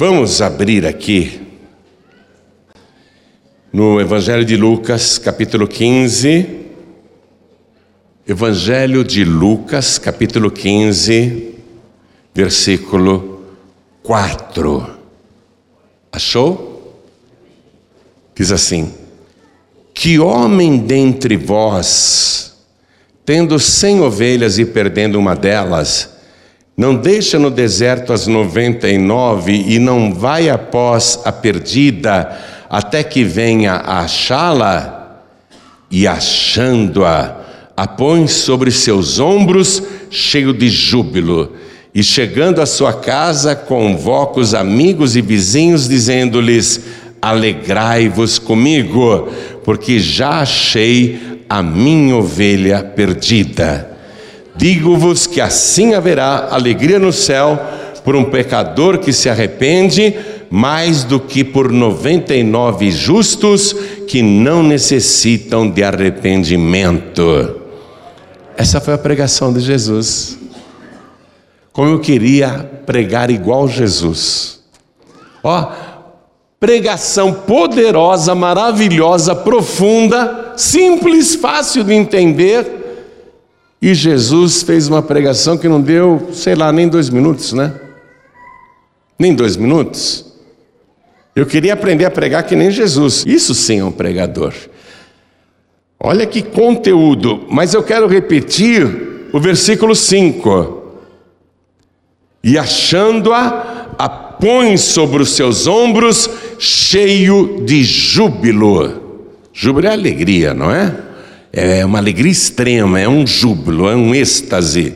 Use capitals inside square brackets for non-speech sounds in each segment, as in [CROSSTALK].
Vamos abrir aqui no Evangelho de Lucas, capítulo 15. Evangelho de Lucas, capítulo 15, versículo 4. Achou? Diz assim: Que homem dentre vós, tendo cem ovelhas e perdendo uma delas, não deixa no deserto as noventa e nove e não vai após a perdida até que venha achá-la e achando-a, a põe sobre seus ombros cheio de júbilo e chegando à sua casa convoca os amigos e vizinhos dizendo-lhes: Alegrai-vos comigo, porque já achei a minha ovelha perdida. Digo-vos que assim haverá alegria no céu por um pecador que se arrepende, mais do que por 99 justos que não necessitam de arrependimento. Essa foi a pregação de Jesus. Como eu queria pregar igual Jesus. Ó, pregação poderosa, maravilhosa, profunda, simples, fácil de entender e Jesus fez uma pregação que não deu, sei lá, nem dois minutos, né? Nem dois minutos. Eu queria aprender a pregar que nem Jesus. Isso sim é um pregador. Olha que conteúdo, mas eu quero repetir o versículo 5. E achando-a, a põe sobre os seus ombros, cheio de júbilo. Júbilo é alegria, não é? É uma alegria extrema, é um júbilo, é um êxtase.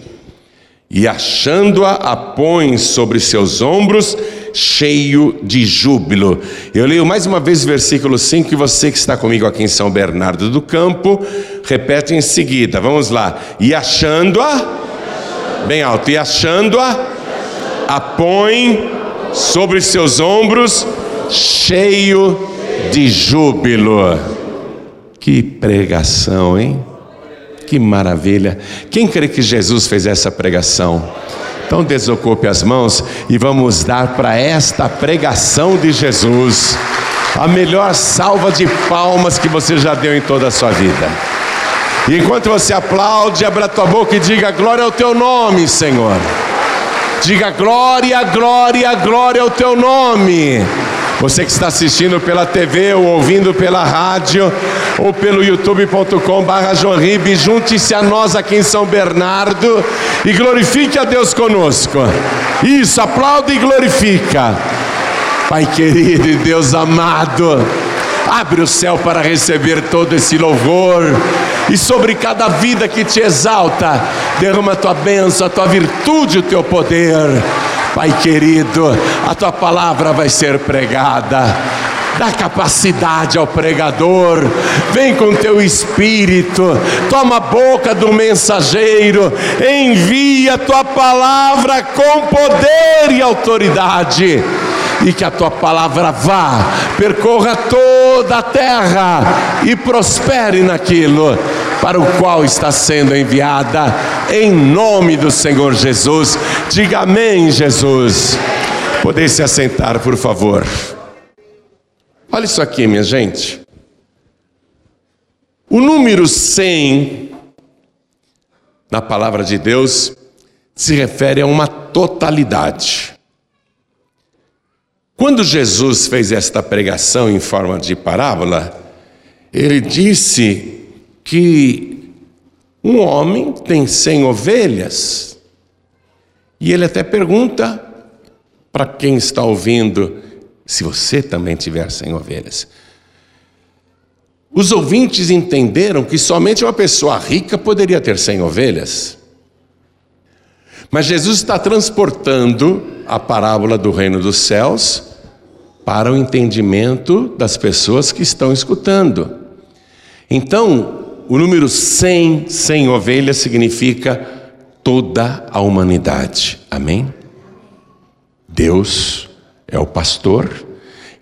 E achando-a, a põe sobre seus ombros, cheio de júbilo. Eu leio mais uma vez o versículo 5, e você que está comigo aqui em São Bernardo do Campo, repete em seguida, vamos lá. E achando-a, bem alto, e achando-a, a põe sobre seus ombros, cheio de júbilo. Que pregação, hein? Que maravilha. Quem crê que Jesus fez essa pregação? Então desocupe as mãos e vamos dar para esta pregação de Jesus a melhor salva de palmas que você já deu em toda a sua vida. E enquanto você aplaude, abra tua boca e diga glória ao teu nome, Senhor. Diga glória, glória, glória ao teu nome. Você que está assistindo pela TV ou ouvindo pela rádio ou pelo youtube.com barra junte-se a nós aqui em São Bernardo e glorifique a Deus conosco. Isso, aplaude e glorifica. Pai querido e Deus amado, abre o céu para receber todo esse louvor e sobre cada vida que te exalta, derrama a tua bênção, a tua virtude, o teu poder Pai querido, a tua palavra vai ser pregada. Dá capacidade ao pregador, vem com teu espírito, toma a boca do mensageiro, envia a tua palavra com poder e autoridade. E que a tua palavra vá, percorra toda a terra e prospere naquilo para o qual está sendo enviada, em nome do Senhor Jesus. Diga amém, Jesus. Poder se assentar, por favor. Olha isso aqui, minha gente. O número 100 na palavra de Deus se refere a uma totalidade. Quando Jesus fez esta pregação em forma de parábola, ele disse que um homem tem cem ovelhas e ele até pergunta para quem está ouvindo se você também tiver cem ovelhas. Os ouvintes entenderam que somente uma pessoa rica poderia ter cem ovelhas. Mas Jesus está transportando a parábola do reino dos céus para o entendimento das pessoas que estão escutando. Então, o número 100, 100 ovelhas, significa toda a humanidade. Amém? Deus é o pastor,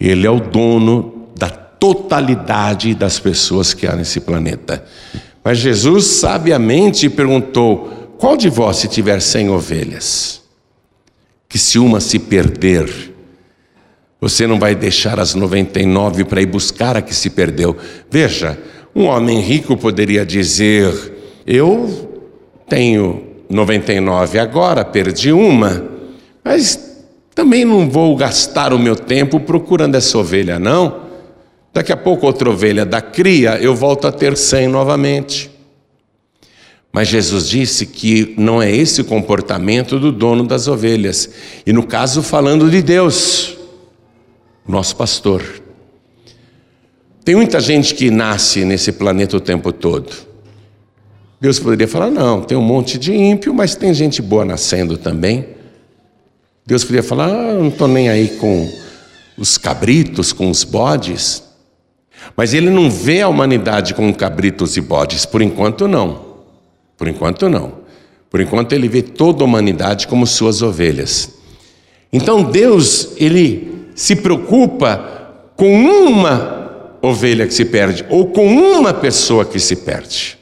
ele é o dono da totalidade das pessoas que há nesse planeta. Mas Jesus sabiamente perguntou: qual de vós, se tiver cem ovelhas, que se uma se perder, Você não vai deixar as 99 para ir buscar a que se perdeu. Veja, um homem rico poderia dizer: Eu tenho 99 agora, perdi uma, mas também não vou gastar o meu tempo procurando essa ovelha, não. Daqui a pouco outra ovelha da cria, eu volto a ter 100 novamente. Mas Jesus disse que não é esse o comportamento do dono das ovelhas. E no caso, falando de Deus, nosso pastor. Tem muita gente que nasce nesse planeta o tempo todo. Deus poderia falar: não, tem um monte de ímpio, mas tem gente boa nascendo também. Deus poderia falar: ah, não estou nem aí com os cabritos, com os bodes. Mas ele não vê a humanidade com cabritos e bodes, por enquanto não. Por enquanto não. Por enquanto ele vê toda a humanidade como suas ovelhas. Então Deus, ele se preocupa com uma ovelha que se perde ou com uma pessoa que se perde.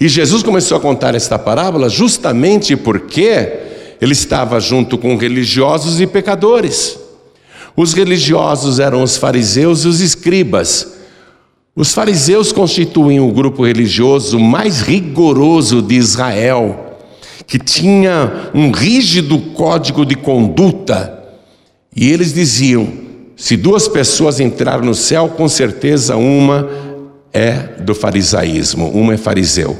E Jesus começou a contar esta parábola justamente porque ele estava junto com religiosos e pecadores. Os religiosos eram os fariseus e os escribas. Os fariseus constituem o grupo religioso mais rigoroso de Israel, que tinha um rígido código de conduta, e eles diziam: se duas pessoas entrarem no céu, com certeza uma é do farisaísmo, uma é fariseu.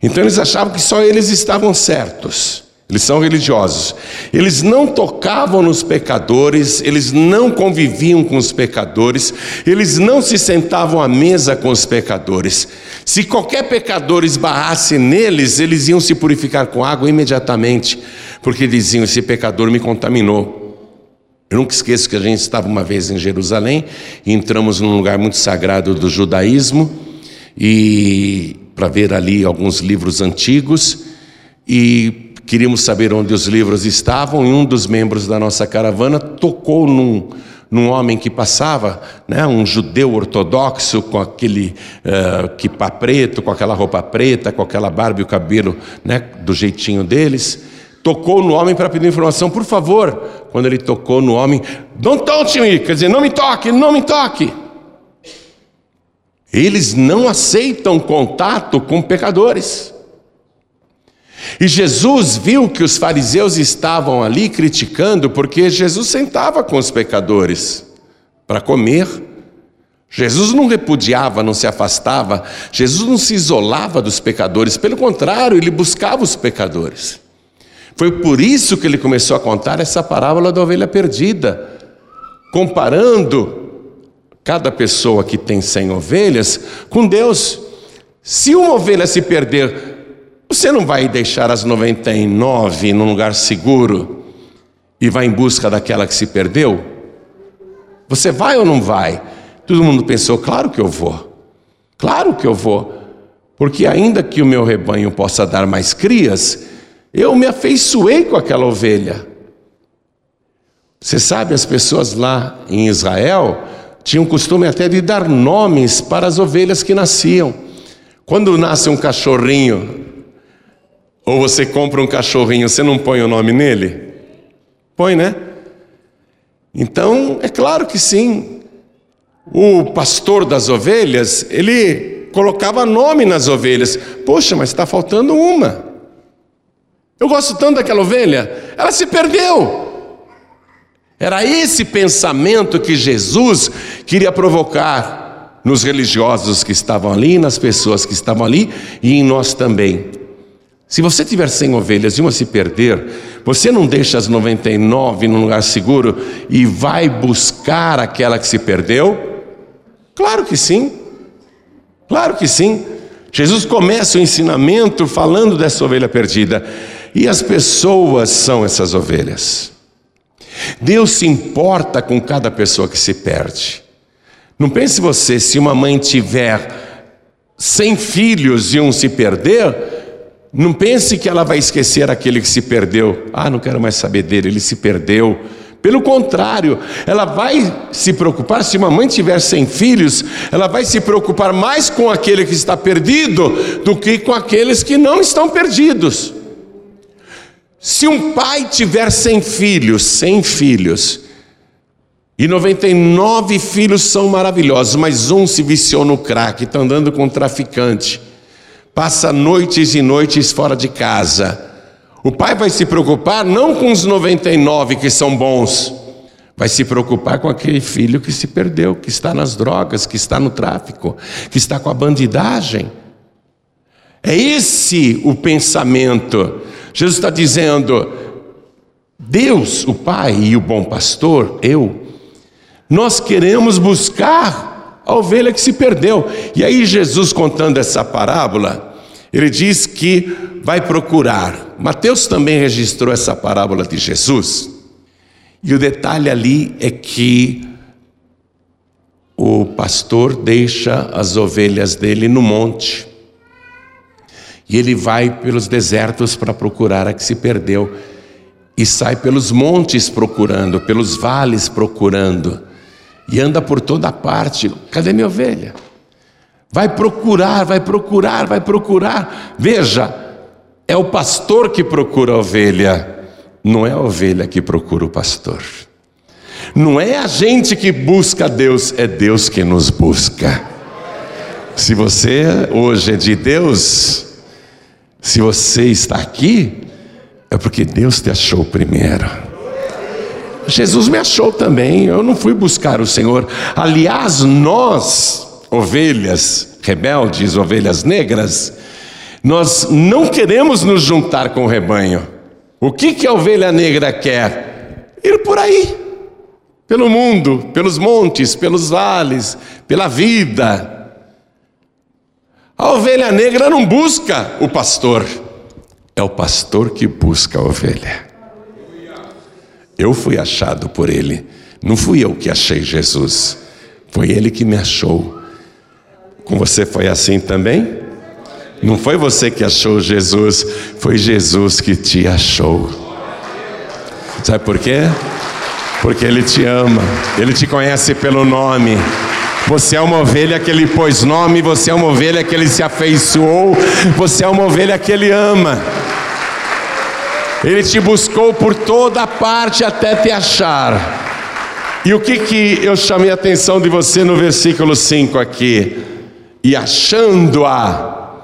Então eles achavam que só eles estavam certos. Eles são religiosos. Eles não tocavam nos pecadores, eles não conviviam com os pecadores, eles não se sentavam à mesa com os pecadores. Se qualquer pecador esbarrasse neles, eles iam se purificar com água imediatamente, porque diziam: esse pecador me contaminou. Eu nunca esqueço que a gente estava uma vez em Jerusalém entramos num lugar muito sagrado do judaísmo e para ver ali alguns livros antigos e Queríamos saber onde os livros estavam e um dos membros da nossa caravana tocou num, num homem que passava, né, um judeu ortodoxo com aquele uh, kipá preto, com aquela roupa preta, com aquela barba e o cabelo né, do jeitinho deles. Tocou no homem para pedir informação, por favor. Quando ele tocou no homem, don't touch me, quer dizer, não me toque, não me toque. Eles não aceitam contato com pecadores. E Jesus viu que os fariseus estavam ali criticando, porque Jesus sentava com os pecadores para comer. Jesus não repudiava, não se afastava, Jesus não se isolava dos pecadores, pelo contrário, ele buscava os pecadores. Foi por isso que ele começou a contar essa parábola da ovelha perdida, comparando cada pessoa que tem cem ovelhas com Deus. Se uma ovelha se perder, você não vai deixar as 99 num lugar seguro e vai em busca daquela que se perdeu? Você vai ou não vai? Todo mundo pensou, claro que eu vou. Claro que eu vou. Porque ainda que o meu rebanho possa dar mais crias, eu me afeiçoei com aquela ovelha. Você sabe, as pessoas lá em Israel tinham costume até de dar nomes para as ovelhas que nasciam. Quando nasce um cachorrinho ou você compra um cachorrinho, você não põe o nome nele? Põe, né? Então, é claro que sim. O pastor das ovelhas, ele colocava nome nas ovelhas. Poxa, mas está faltando uma. Eu gosto tanto daquela ovelha, ela se perdeu. Era esse pensamento que Jesus queria provocar nos religiosos que estavam ali, nas pessoas que estavam ali e em nós também. Se você tiver 100 ovelhas e uma se perder, você não deixa as 99 num lugar seguro e vai buscar aquela que se perdeu? Claro que sim. Claro que sim. Jesus começa o ensinamento falando dessa ovelha perdida. E as pessoas são essas ovelhas. Deus se importa com cada pessoa que se perde. Não pense você, se uma mãe tiver 100 filhos e um se perder, não pense que ela vai esquecer aquele que se perdeu. Ah, não quero mais saber dele, ele se perdeu. Pelo contrário, ela vai se preocupar, se uma mãe tiver sem filhos, ela vai se preocupar mais com aquele que está perdido do que com aqueles que não estão perdidos. Se um pai tiver sem filhos, sem filhos, E 99 filhos são maravilhosos, mas um se viciou no crack, está andando com um traficante. Passa noites e noites fora de casa. O pai vai se preocupar não com os 99 que são bons, vai se preocupar com aquele filho que se perdeu, que está nas drogas, que está no tráfico, que está com a bandidagem. É esse o pensamento. Jesus está dizendo: Deus, o Pai e o bom pastor, eu, nós queremos buscar a ovelha que se perdeu. E aí, Jesus contando essa parábola, ele diz que vai procurar. Mateus também registrou essa parábola de Jesus. E o detalhe ali é que o pastor deixa as ovelhas dele no monte. E ele vai pelos desertos para procurar a que se perdeu. E sai pelos montes procurando, pelos vales procurando. E anda por toda parte. Cadê minha ovelha? Vai procurar, vai procurar, vai procurar. Veja, é o pastor que procura a ovelha, não é a ovelha que procura o pastor. Não é a gente que busca Deus, é Deus que nos busca. Se você hoje é de Deus, se você está aqui, é porque Deus te achou primeiro. Jesus me achou também, eu não fui buscar o Senhor. Aliás, nós, ovelhas rebeldes, ovelhas negras, nós não queremos nos juntar com o rebanho. O que, que a ovelha negra quer? Ir por aí, pelo mundo, pelos montes, pelos vales, pela vida. A ovelha negra não busca o pastor, é o pastor que busca a ovelha. Eu fui achado por ele, não fui eu que achei Jesus, foi ele que me achou. Com você foi assim também? Não foi você que achou Jesus, foi Jesus que te achou. Sabe por quê? Porque Ele te ama, Ele te conhece pelo nome. Você é uma ovelha que ele pôs nome, você é uma ovelha que ele se afeiçoou, você é uma ovelha que ele ama. Ele te buscou por toda parte até te achar. E o que que eu chamei a atenção de você no versículo 5 aqui? E achando-a,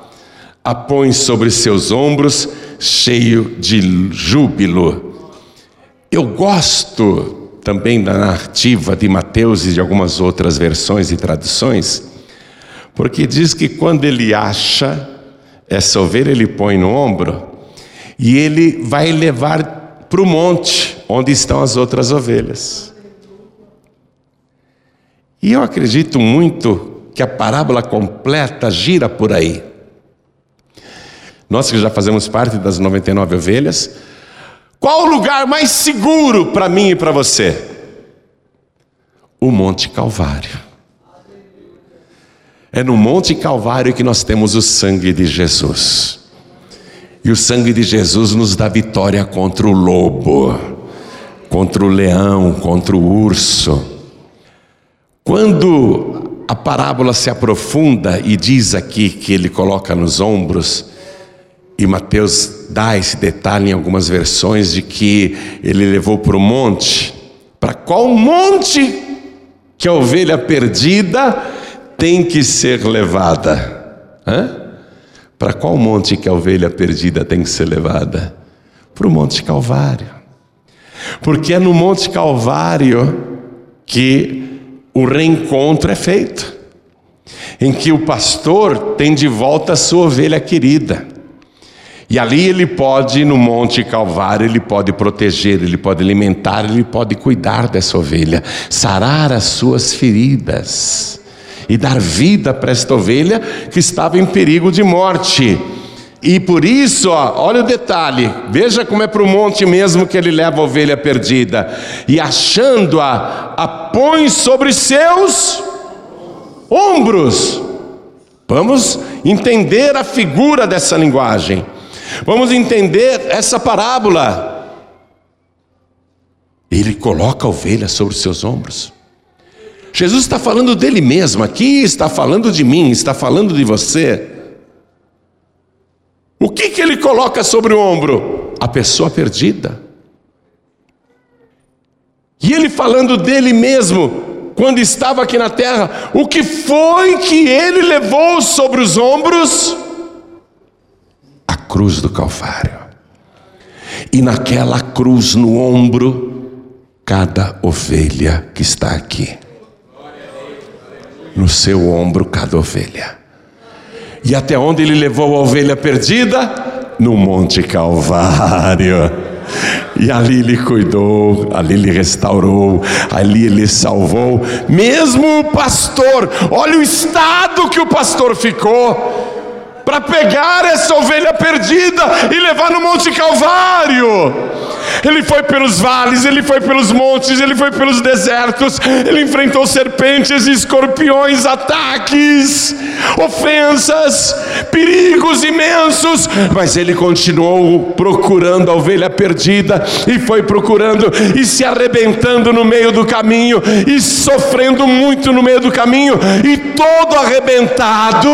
a põe sobre seus ombros, cheio de júbilo. Eu gosto também da narrativa de Mateus e de algumas outras versões e traduções, porque diz que quando ele acha essa ovelha, ele põe no ombro e ele vai levar para o monte onde estão as outras ovelhas. E eu acredito muito que a parábola completa gira por aí. Nós que já fazemos parte das 99 ovelhas, qual o lugar mais seguro para mim e para você? O Monte Calvário. É no Monte Calvário que nós temos o sangue de Jesus. E o sangue de Jesus nos dá vitória contra o lobo, contra o leão, contra o urso. Quando a parábola se aprofunda e diz aqui que ele coloca nos ombros, e Mateus dá esse detalhe em algumas versões de que ele levou para o monte. Para qual monte que a ovelha perdida tem que ser levada? Para qual monte que a ovelha perdida tem que ser levada? Para o Monte Calvário. Porque é no Monte Calvário que o reencontro é feito, em que o pastor tem de volta a sua ovelha querida. E ali ele pode, no Monte Calvário, ele pode proteger, ele pode alimentar, ele pode cuidar dessa ovelha, sarar as suas feridas e dar vida para esta ovelha que estava em perigo de morte. E por isso, ó, olha o detalhe, veja como é para o monte mesmo que ele leva a ovelha perdida, e achando-a, a põe sobre seus ombros. Vamos entender a figura dessa linguagem. Vamos entender essa parábola. Ele coloca a ovelha sobre os seus ombros. Jesus está falando dele mesmo aqui, está falando de mim, está falando de você. O que, que ele coloca sobre o ombro? A pessoa perdida. E ele falando dele mesmo, quando estava aqui na terra, o que foi que ele levou sobre os ombros? Cruz do Calvário. E naquela cruz no ombro, cada ovelha que está aqui. No seu ombro, cada ovelha. E até onde ele levou a ovelha perdida? No Monte Calvário. E ali ele cuidou, ali ele restaurou, ali ele salvou. Mesmo o pastor, olha o estado que o pastor ficou para pegar essa ovelha perdida e levar no Monte Calvário. Ele foi pelos vales, ele foi pelos montes, ele foi pelos desertos, ele enfrentou serpentes, escorpiões, ataques, ofensas, perigos imensos, mas ele continuou procurando a ovelha perdida e foi procurando e se arrebentando no meio do caminho e sofrendo muito no meio do caminho e todo arrebentado,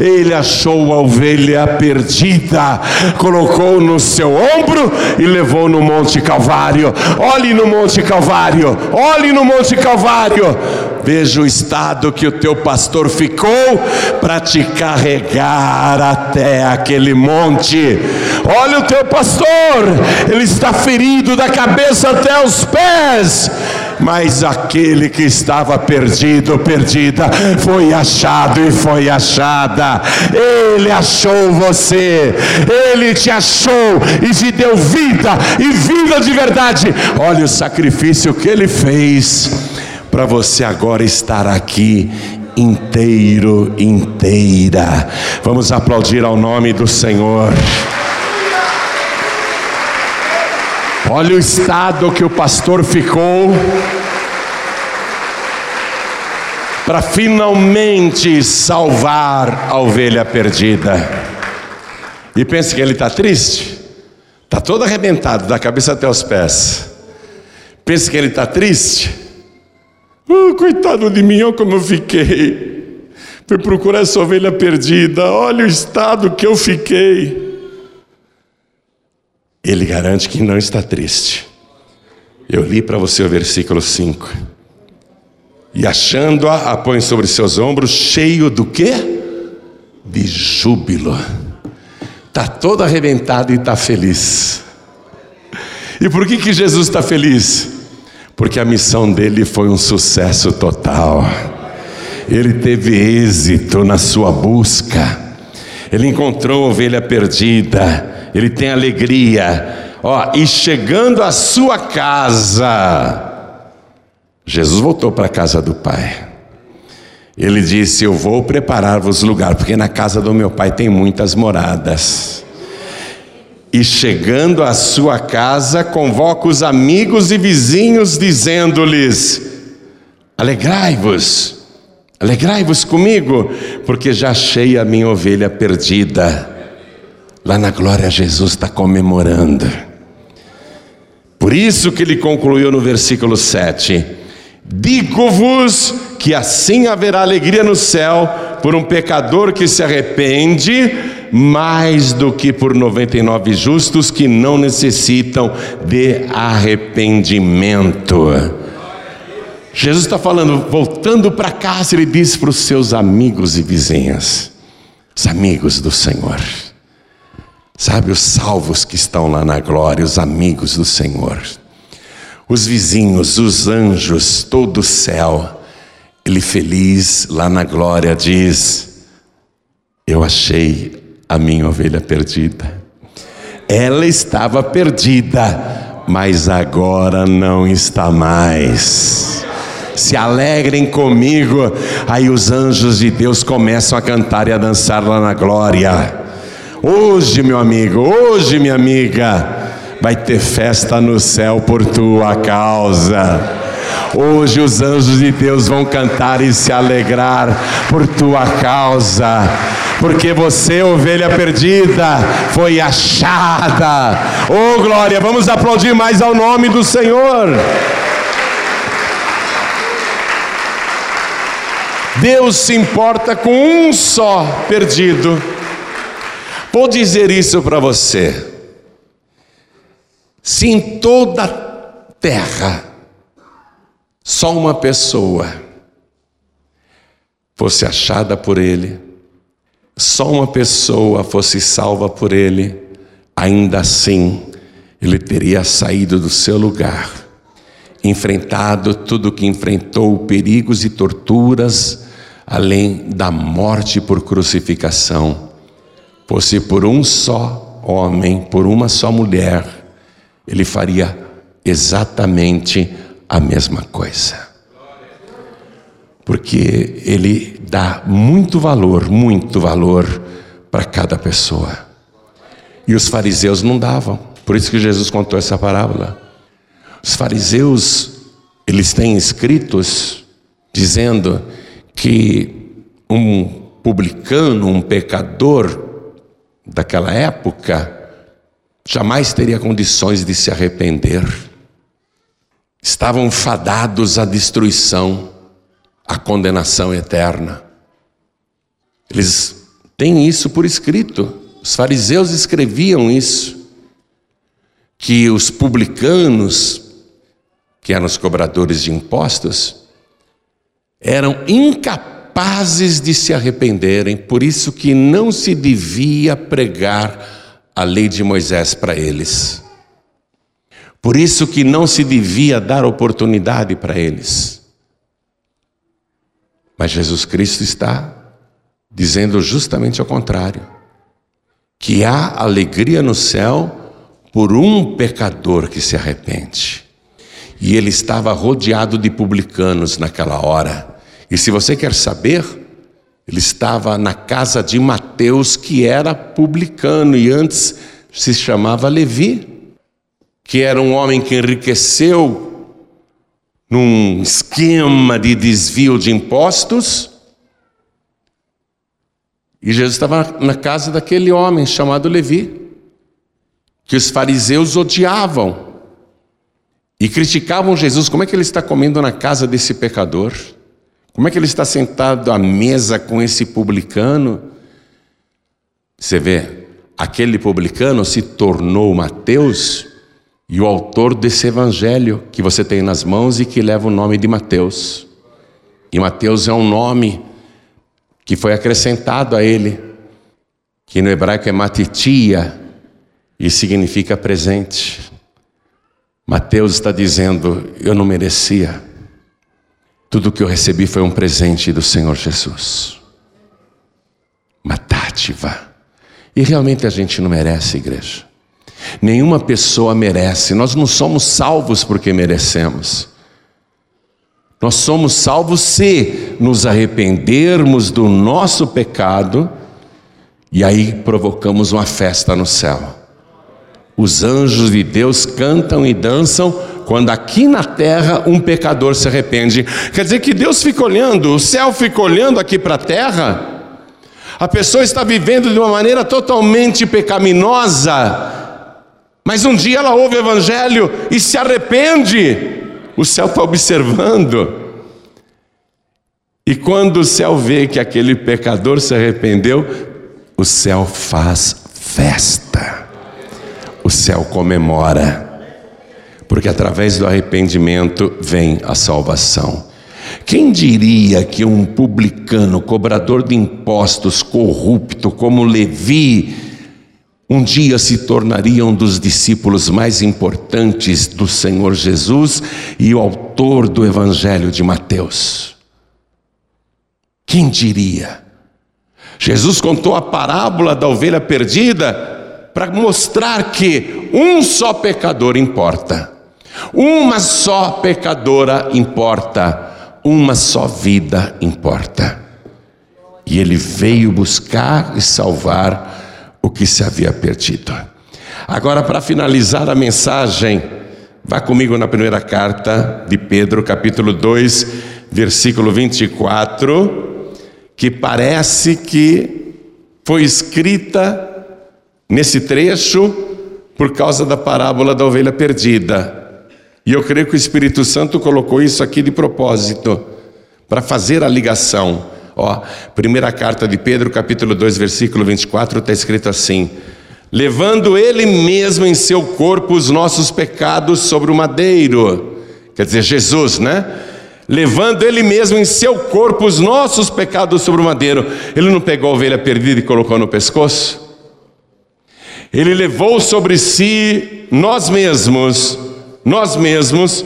ele achou a ovelha perdida, colocou no seu ombro e levou no monte Monte Calvário, olhe no Monte Calvário, olhe no Monte Calvário, veja o estado que o teu pastor ficou para te carregar até aquele monte. Olha o teu pastor, ele está ferido da cabeça até os pés mas aquele que estava perdido, perdida, foi achado e foi achada. Ele achou você, ele te achou e te deu vida e vida de verdade. Olha o sacrifício que ele fez para você agora estar aqui inteiro, inteira. Vamos aplaudir ao nome do Senhor. Olha o estado que o pastor ficou para finalmente salvar a ovelha perdida. E pense que ele está triste, está todo arrebentado, da cabeça até os pés. Pense que ele está triste. Oh, coitado de mim, olha como eu fiquei. Fui procurar essa ovelha perdida, olha o estado que eu fiquei. Ele garante que não está triste. Eu li para você o versículo 5. E achando-a, a põe sobre seus ombros, cheio do quê? De júbilo. Está todo arrebentado e está feliz. E por que, que Jesus está feliz? Porque a missão dele foi um sucesso total. Ele teve êxito na sua busca. Ele encontrou a ovelha perdida ele tem alegria. Ó, e chegando à sua casa, Jesus voltou para a casa do Pai. Ele disse: Eu vou preparar-vos lugar, porque na casa do meu Pai tem muitas moradas. E chegando à sua casa, convoca os amigos e vizinhos, dizendo-lhes: Alegrai-vos, alegrai-vos comigo, porque já achei a minha ovelha perdida Lá na glória, Jesus está comemorando. Por isso que ele concluiu no versículo 7: Digo-vos que assim haverá alegria no céu por um pecador que se arrepende, mais do que por 99 justos que não necessitam de arrependimento. Jesus está falando, voltando para casa, ele disse para os seus amigos e vizinhas, os amigos do Senhor. Sabe, os salvos que estão lá na glória, os amigos do Senhor, os vizinhos, os anjos, todo o céu, ele feliz lá na glória diz: Eu achei a minha ovelha perdida. Ela estava perdida, mas agora não está mais. Se alegrem comigo. Aí os anjos de Deus começam a cantar e a dançar lá na glória. Hoje, meu amigo, hoje, minha amiga, vai ter festa no céu por tua causa. Hoje os anjos de Deus vão cantar e se alegrar por tua causa, porque você, ovelha perdida, foi achada. Oh glória, vamos aplaudir mais ao nome do Senhor. Deus se importa com um só perdido Vou dizer isso para você. Se em toda a terra só uma pessoa fosse achada por ele, só uma pessoa fosse salva por ele, ainda assim ele teria saído do seu lugar, enfrentado tudo o que enfrentou, perigos e torturas, além da morte por crucificação, fosse por um só homem, por uma só mulher, ele faria exatamente a mesma coisa. Porque ele dá muito valor, muito valor para cada pessoa. E os fariseus não davam. Por isso que Jesus contou essa parábola. Os fariseus, eles têm escritos dizendo que um publicano, um pecador daquela época, jamais teria condições de se arrepender. Estavam fadados à destruição, à condenação eterna. Eles têm isso por escrito. Os fariseus escreviam isso que os publicanos, que eram os cobradores de impostos, eram incapazes de se arrependerem, por isso que não se devia pregar a lei de Moisés para eles. Por isso que não se devia dar oportunidade para eles. Mas Jesus Cristo está dizendo justamente ao contrário: que há alegria no céu por um pecador que se arrepende. E ele estava rodeado de publicanos naquela hora. E se você quer saber, ele estava na casa de Mateus, que era publicano e antes se chamava Levi, que era um homem que enriqueceu num esquema de desvio de impostos. E Jesus estava na casa daquele homem chamado Levi que os fariseus odiavam e criticavam Jesus. Como é que ele está comendo na casa desse pecador? Como é que ele está sentado à mesa com esse publicano? Você vê, aquele publicano se tornou Mateus e o autor desse evangelho que você tem nas mãos e que leva o nome de Mateus. E Mateus é um nome que foi acrescentado a ele, que no hebraico é Matitia, e significa presente. Mateus está dizendo: Eu não merecia. Tudo que eu recebi foi um presente do Senhor Jesus. Uma dádiva. E realmente a gente não merece, igreja. Nenhuma pessoa merece. Nós não somos salvos porque merecemos. Nós somos salvos se nos arrependermos do nosso pecado e aí provocamos uma festa no céu. Os anjos de Deus cantam e dançam quando aqui na terra um pecador se arrepende. Quer dizer que Deus fica olhando, o céu fica olhando aqui para a terra. A pessoa está vivendo de uma maneira totalmente pecaminosa, mas um dia ela ouve o Evangelho e se arrepende. O céu está observando. E quando o céu vê que aquele pecador se arrependeu, o céu faz festa o céu comemora, porque através do arrependimento vem a salvação. Quem diria que um publicano, cobrador de impostos, corrupto como Levi, um dia se tornaria um dos discípulos mais importantes do Senhor Jesus e o autor do Evangelho de Mateus? Quem diria? Jesus contou a parábola da ovelha perdida para mostrar que um só pecador importa, uma só pecadora importa, uma só vida importa. E ele veio buscar e salvar o que se havia perdido. Agora, para finalizar a mensagem, vá comigo na primeira carta de Pedro, capítulo 2, versículo 24, que parece que foi escrita nesse trecho por causa da parábola da ovelha perdida. E eu creio que o Espírito Santo colocou isso aqui de propósito, para fazer a ligação. Ó, primeira carta de Pedro, capítulo 2, versículo 24, está escrito assim: Levando ele mesmo em seu corpo os nossos pecados sobre o madeiro, quer dizer, Jesus, né? levando Ele mesmo em seu corpo os nossos pecados sobre o madeiro. Ele não pegou a ovelha perdida e colocou no pescoço? Ele levou sobre si nós mesmos, nós mesmos,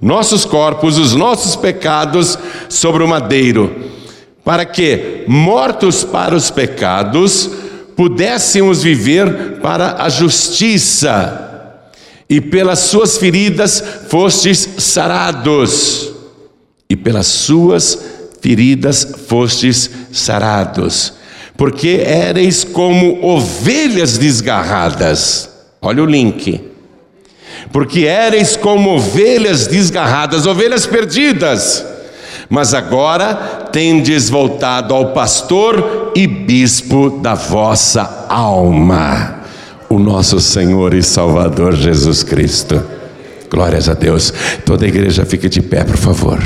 nossos corpos, os nossos pecados sobre o madeiro, para que, mortos para os pecados, pudéssemos viver para a justiça, e pelas suas feridas fostes sarados, e pelas suas feridas fostes sarados, porque éreis como ovelhas desgarradas. Olha o link. Porque éreis como ovelhas desgarradas, ovelhas perdidas mas agora tendes voltado ao pastor e bispo da vossa alma, o nosso Senhor e Salvador Jesus Cristo. Glórias a Deus. Toda a igreja fique de pé, por favor.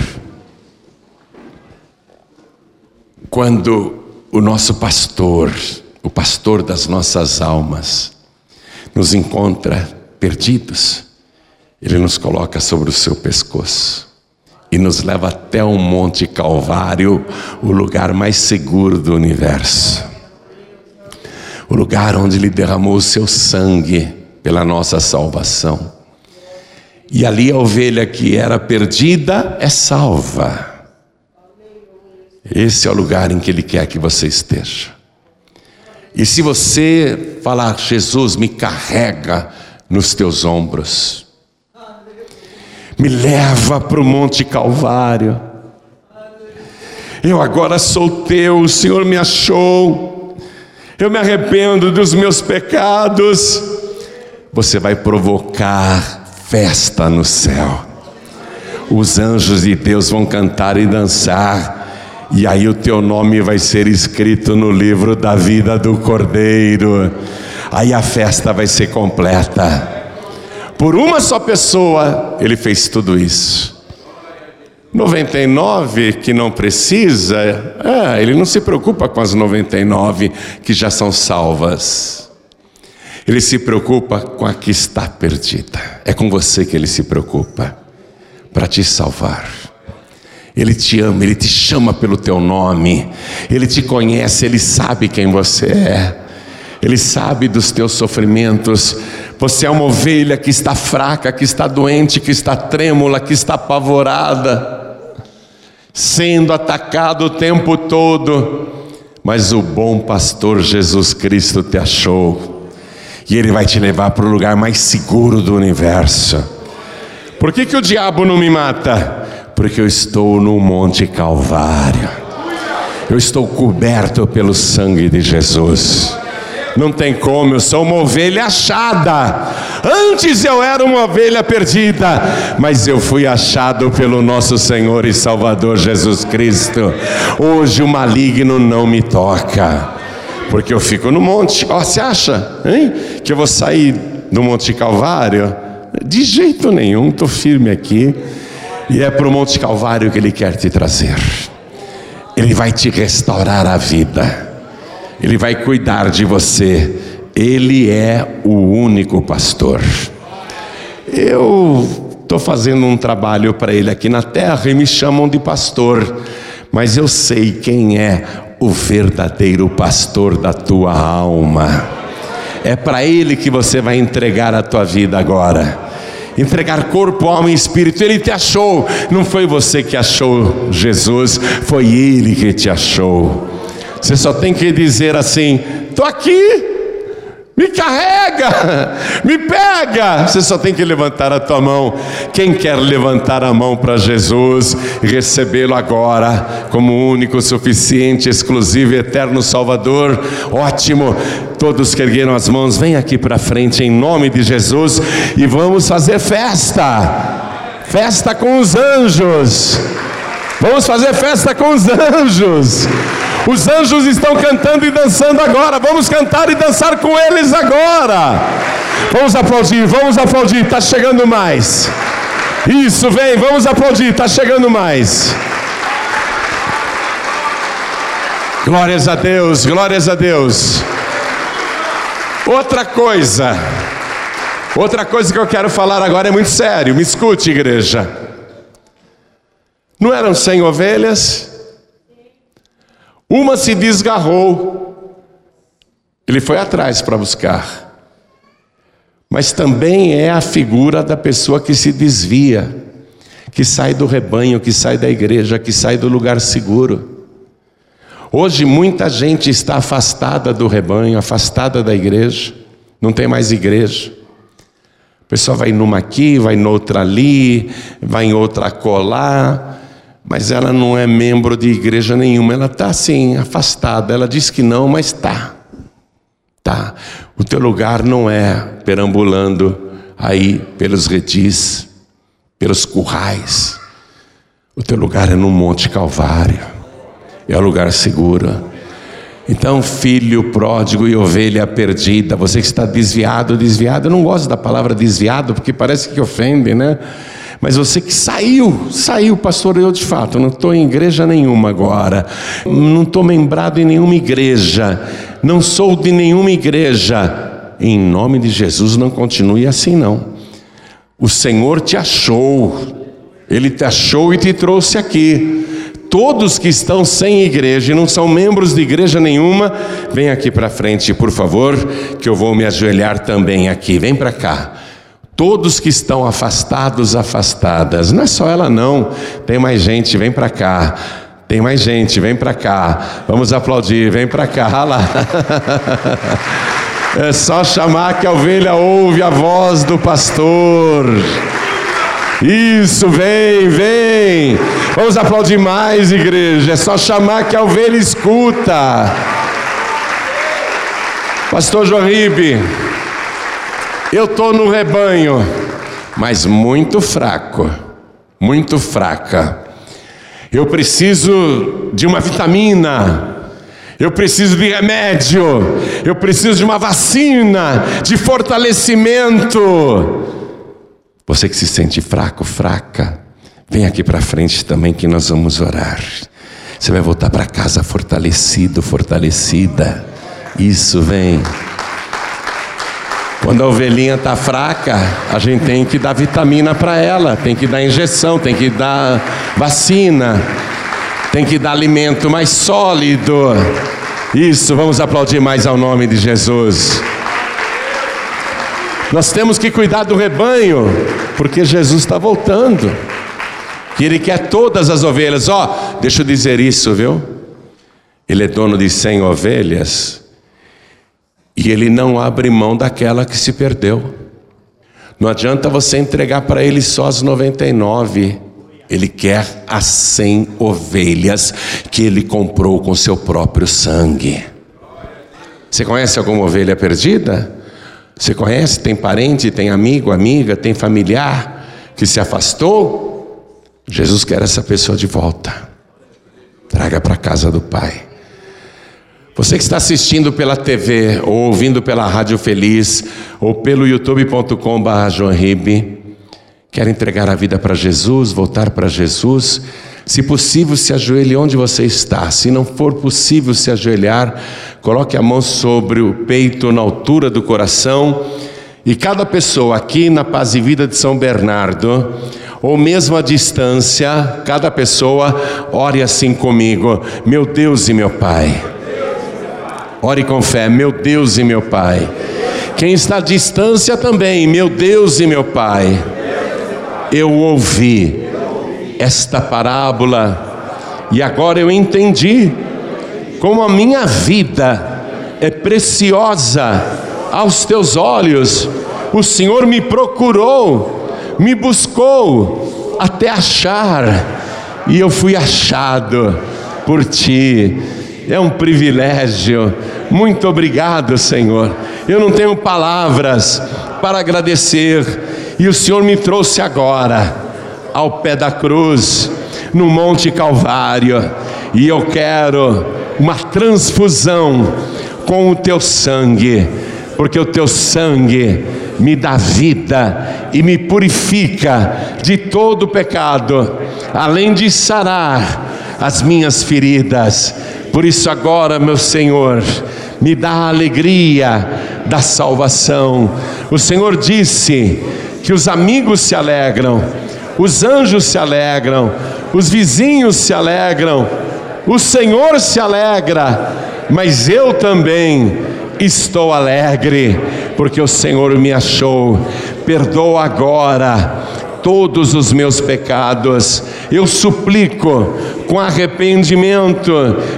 Quando o nosso pastor, o pastor das nossas almas, nos encontra perdidos, ele nos coloca sobre o seu pescoço e nos leva até o Monte Calvário, o lugar mais seguro do universo. O lugar onde Ele derramou o seu sangue pela nossa salvação. E ali a ovelha que era perdida é salva. Esse é o lugar em que Ele quer que você esteja. E se você falar, Jesus, me carrega nos teus ombros, me leva para o Monte Calvário. Eu agora sou teu, o Senhor me achou. Eu me arrependo dos meus pecados. Você vai provocar festa no céu. Os anjos de Deus vão cantar e dançar. E aí o teu nome vai ser escrito no livro da vida do Cordeiro. Aí a festa vai ser completa. Por uma só pessoa, ele fez tudo isso. 99 que não precisa, é, ele não se preocupa com as 99 que já são salvas. Ele se preocupa com a que está perdida. É com você que ele se preocupa para te salvar. Ele te ama, ele te chama pelo teu nome, ele te conhece, ele sabe quem você é. Ele sabe dos teus sofrimentos. Você é uma ovelha que está fraca, que está doente, que está trêmula, que está apavorada, sendo atacado o tempo todo. Mas o bom pastor Jesus Cristo te achou, e ele vai te levar para o lugar mais seguro do universo. Por que, que o diabo não me mata? Porque eu estou no Monte Calvário, eu estou coberto pelo sangue de Jesus. Não tem como, eu sou uma ovelha achada. Antes eu era uma ovelha perdida, mas eu fui achado pelo nosso Senhor e Salvador Jesus Cristo. Hoje o maligno não me toca, porque eu fico no monte. Ó, oh, você acha hein, que eu vou sair do Monte Calvário? De jeito nenhum, estou firme aqui. E é para o Monte Calvário que Ele quer te trazer. Ele vai te restaurar a vida. Ele vai cuidar de você. Ele é o único pastor. Eu estou fazendo um trabalho para ele aqui na terra e me chamam de pastor, mas eu sei quem é o verdadeiro pastor da tua alma. É para ele que você vai entregar a tua vida agora. Entregar corpo, alma e espírito. Ele te achou. Não foi você que achou Jesus, foi ele que te achou. Você só tem que dizer assim: estou aqui, me carrega, me pega. Você só tem que levantar a tua mão. Quem quer levantar a mão para Jesus e recebê-lo agora como único, suficiente, exclusivo e eterno Salvador? Ótimo. Todos que ergueram as mãos, vem aqui para frente em nome de Jesus e vamos fazer festa. Festa com os anjos. Vamos fazer festa com os anjos. Os anjos estão cantando e dançando agora. Vamos cantar e dançar com eles agora. Vamos aplaudir, vamos aplaudir. Está chegando mais. Isso, vem, vamos aplaudir. Está chegando mais. Glórias a Deus, glórias a Deus. Outra coisa, outra coisa que eu quero falar agora é muito sério. Me escute, igreja. Não eram cem ovelhas? Uma se desgarrou. Ele foi atrás para buscar. Mas também é a figura da pessoa que se desvia, que sai do rebanho, que sai da igreja, que sai do lugar seguro. Hoje muita gente está afastada do rebanho, afastada da igreja, não tem mais igreja. A pessoa vai numa aqui, vai noutra ali, vai em outra colar, mas ela não é membro de igreja nenhuma, ela está assim, afastada. Ela diz que não, mas está. Tá. O teu lugar não é perambulando aí pelos redis, pelos currais. O teu lugar é no Monte Calvário. É o lugar seguro. Então, filho pródigo e ovelha perdida, você que está desviado, desviado, eu não gosto da palavra desviado porque parece que ofende, né? Mas você que saiu, saiu, pastor, eu de fato não estou em igreja nenhuma agora, não estou membrado em nenhuma igreja, não sou de nenhuma igreja. Em nome de Jesus, não continue assim não. O Senhor te achou, Ele te achou e te trouxe aqui. Todos que estão sem igreja e não são membros de igreja nenhuma, vem aqui para frente, por favor, que eu vou me ajoelhar também aqui. Vem para cá. Todos que estão afastados, afastadas. Não é só ela não. Tem mais gente, vem para cá. Tem mais gente, vem para cá. Vamos aplaudir, vem para cá. lá. [LAUGHS] É só chamar que a ovelha ouve a voz do pastor. Isso, vem, vem. Vamos aplaudir mais, igreja. É só chamar que a ovelha escuta. Pastor Joaribe. Eu estou no rebanho, mas muito fraco, muito fraca. Eu preciso de uma vitamina, eu preciso de remédio, eu preciso de uma vacina, de fortalecimento. Você que se sente fraco, fraca, vem aqui para frente também que nós vamos orar. Você vai voltar para casa fortalecido, fortalecida. Isso, vem. Quando a ovelhinha está fraca, a gente tem que dar vitamina para ela, tem que dar injeção, tem que dar vacina, tem que dar alimento mais sólido. Isso, vamos aplaudir mais ao nome de Jesus. Nós temos que cuidar do rebanho, porque Jesus está voltando. E Ele quer todas as ovelhas. Ó, oh, deixa eu dizer isso, viu? Ele é dono de cem ovelhas e ele não abre mão daquela que se perdeu. Não adianta você entregar para ele só as 99. Ele quer as 100 ovelhas que ele comprou com seu próprio sangue. Você conhece alguma ovelha perdida? Você conhece? Tem parente, tem amigo, amiga, tem familiar que se afastou? Jesus quer essa pessoa de volta. Traga para a casa do Pai. Você que está assistindo pela TV, ou ouvindo pela Rádio Feliz, ou pelo youtube.com.br, quer entregar a vida para Jesus, voltar para Jesus, se possível, se ajoelhe onde você está. Se não for possível se ajoelhar, coloque a mão sobre o peito, na altura do coração. E cada pessoa aqui na Paz e Vida de São Bernardo, ou mesmo à distância, cada pessoa ore assim comigo: Meu Deus e meu Pai. Ore com fé, meu Deus e meu Pai. Quem está à distância também, meu Deus e meu Pai. Eu ouvi esta parábola e agora eu entendi como a minha vida é preciosa aos teus olhos. O Senhor me procurou, me buscou até achar, e eu fui achado por ti é um privilégio. Muito obrigado, Senhor. Eu não tenho palavras para agradecer, e o Senhor me trouxe agora ao pé da cruz, no Monte Calvário, e eu quero uma transfusão com o teu sangue, porque o teu sangue me dá vida e me purifica de todo pecado, além de sarar as minhas feridas. Por isso, agora, meu Senhor, me dá a alegria da salvação. O Senhor disse que os amigos se alegram, os anjos se alegram, os vizinhos se alegram, o Senhor se alegra, mas eu também estou alegre, porque o Senhor me achou. Perdoa agora todos os meus pecados. Eu suplico com arrependimento,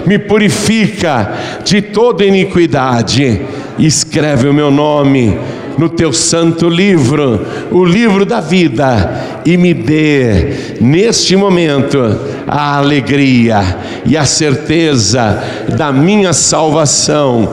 me purifica de toda iniquidade. Escreve o meu nome no teu santo livro, o livro da vida, e me dê neste momento a alegria e a certeza da minha salvação